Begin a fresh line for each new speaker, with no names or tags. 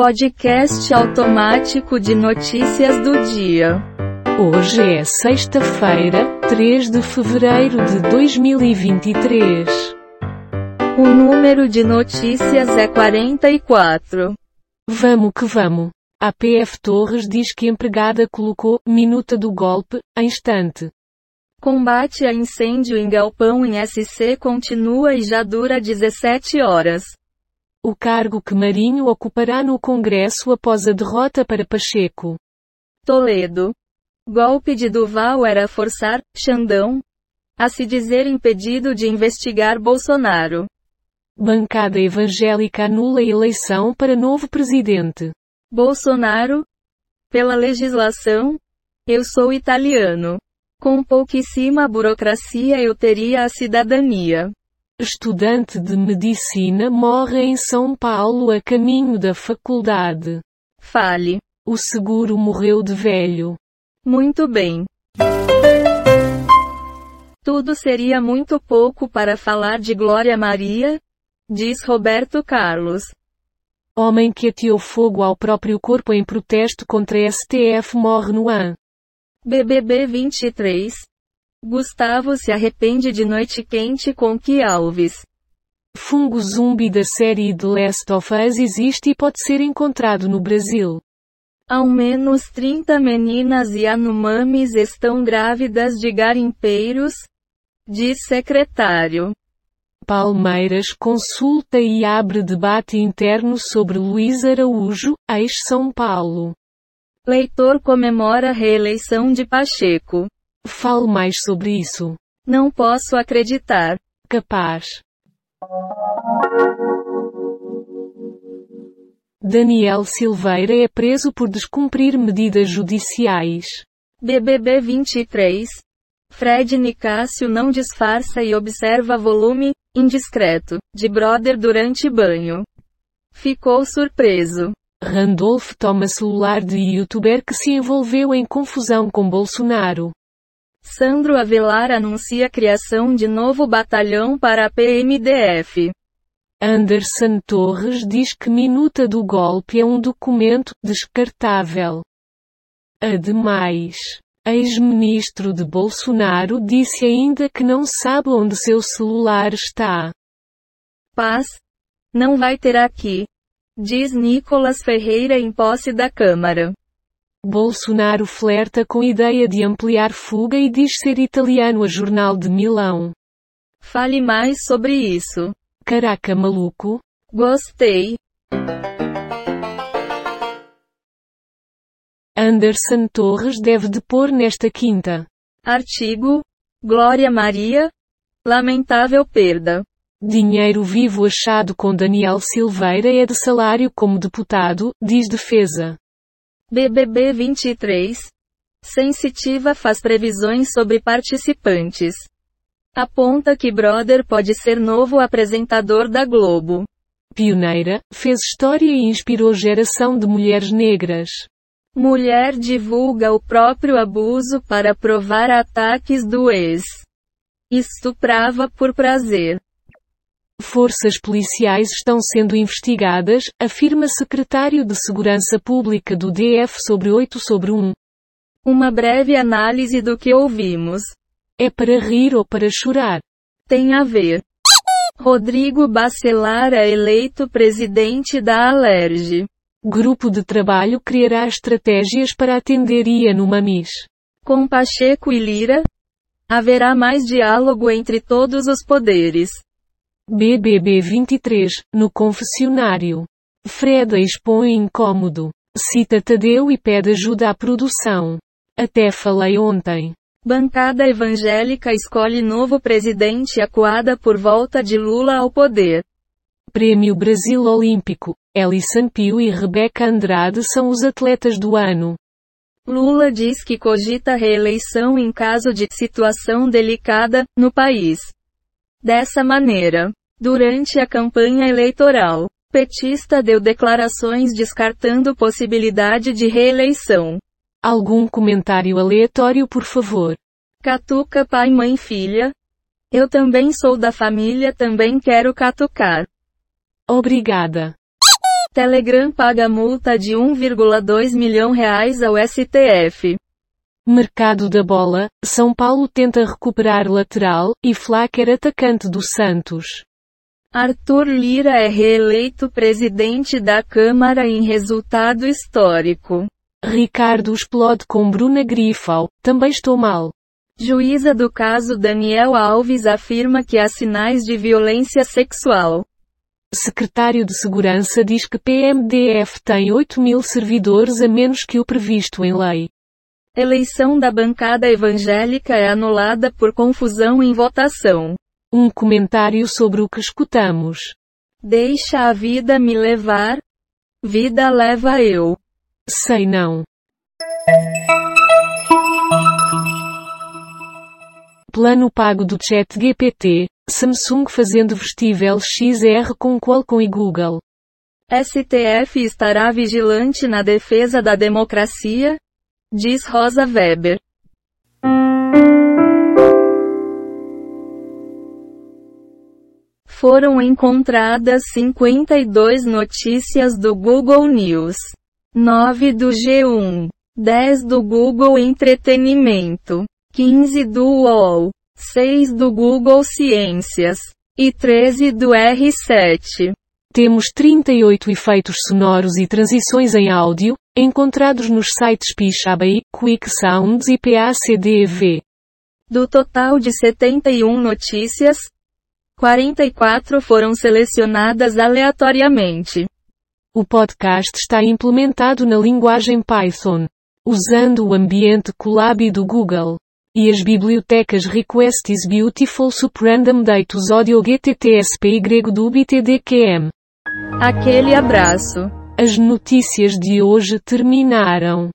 Podcast automático de notícias do dia.
Hoje é sexta-feira, 3 de fevereiro de 2023.
O número de notícias é 44.
Vamos que vamos. A PF Torres diz que empregada colocou minuta do golpe em instante.
Combate a incêndio em galpão em SC continua e já dura 17 horas.
O cargo que Marinho ocupará no Congresso após a derrota para Pacheco.
Toledo. Golpe de Duval era forçar, Xandão, a se dizer impedido de investigar Bolsonaro.
Bancada evangélica anula eleição para novo presidente.
Bolsonaro? Pela legislação? Eu sou italiano. Com pouquíssima burocracia eu teria a cidadania.
Estudante de medicina morre em São Paulo a caminho da faculdade.
Fale.
O seguro morreu de velho.
Muito bem. Tudo seria muito pouco para falar de Glória Maria? Diz Roberto Carlos.
Homem que ateou fogo ao próprio corpo em protesto contra STF morre no AN.
BBB 23. Gustavo se arrepende de Noite Quente com que Alves.
Fungo zumbi da série The Last of Us existe e pode ser encontrado no Brasil.
Ao menos 30 meninas e anumamis estão grávidas de garimpeiros, diz secretário.
Palmeiras consulta e abre debate interno sobre Luiz Araújo, ex-São Paulo.
Leitor comemora a reeleição de Pacheco.
Fale mais sobre isso.
Não posso acreditar.
Capaz. Daniel Silveira é preso por descumprir medidas judiciais.
BBB 23. Fred Nicásio não disfarça e observa volume indiscreto de brother durante banho. Ficou surpreso.
Randolph toma celular de youtuber que se envolveu em confusão com Bolsonaro.
Sandro Avelar anuncia a criação de novo batalhão para a PMDF.
Anderson Torres diz que minuta do golpe é um documento descartável. Ademais, ex-ministro de Bolsonaro disse ainda que não sabe onde seu celular está.
Paz? Não vai ter aqui. Diz Nicolas Ferreira em posse da Câmara.
Bolsonaro flerta com ideia de ampliar fuga e diz ser italiano a Jornal de Milão.
Fale mais sobre isso.
Caraca maluco.
Gostei.
Anderson Torres deve depor nesta quinta.
Artigo. Glória Maria. Lamentável perda.
Dinheiro vivo achado com Daniel Silveira é de salário como deputado, diz defesa.
BBB 23. Sensitiva faz previsões sobre participantes. Aponta que Brother pode ser novo apresentador da Globo.
Pioneira, fez história e inspirou geração de mulheres negras.
Mulher divulga o próprio abuso para provar ataques do ex. Estuprava por prazer.
Forças policiais estão sendo investigadas, afirma secretário de Segurança Pública do DF sobre 8 sobre 1.
Uma breve análise do que ouvimos.
É para rir ou para chorar?
Tem a ver. Rodrigo Bacelar é eleito presidente da Alerj.
Grupo de trabalho criará estratégias para atender Mamis.
Com Pacheco e Lira, haverá mais diálogo entre todos os poderes.
BBB 23, no confessionário. Freda expõe incômodo. Cita Tadeu e pede ajuda à produção. Até falei ontem.
Bancada evangélica escolhe novo presidente acuada por volta de Lula ao poder.
Prêmio Brasil Olímpico. Elison Pio e Rebeca Andrade são os atletas do ano.
Lula diz que cogita reeleição em caso de situação delicada no país. Dessa maneira, durante a campanha eleitoral, petista deu declarações descartando possibilidade de reeleição.
Algum comentário aleatório, por favor.
Catuca pai, mãe, filha. Eu também sou da família, também quero catucar.
Obrigada.
Telegram paga multa de 1,2 milhão reais ao STF.
Mercado da bola, São Paulo tenta recuperar lateral, e Flacker atacante do Santos.
Arthur Lira é reeleito presidente da Câmara em resultado histórico.
Ricardo explode com Bruna Grifal, também estou mal.
Juíza do caso Daniel Alves afirma que há sinais de violência sexual.
Secretário de Segurança diz que PMDF tem 8 mil servidores a menos que o previsto em lei.
Eleição da bancada evangélica é anulada por confusão em votação.
Um comentário sobre o que escutamos.
Deixa a vida me levar. Vida leva eu.
Sei não. Plano pago do Chat GPT, Samsung fazendo vestível XR com Qualcomm e Google.
STF estará vigilante na defesa da democracia? Diz Rosa Weber. Foram encontradas 52 notícias do Google News, 9 do G1, 10 do Google Entretenimento, 15 do UOL, 6 do Google Ciências e 13 do R7.
Temos 38 efeitos sonoros e transições em áudio, encontrados nos sites Pixabay, Quick Sounds e PACDV.
Do total de 71 notícias, 44 foram selecionadas aleatoriamente.
O podcast está implementado na linguagem Python, usando o ambiente Colab do Google e as bibliotecas Request is Beautiful Suprandom Datus Audio GTTSPY do BTDQM.
Aquele abraço.
As notícias de hoje terminaram.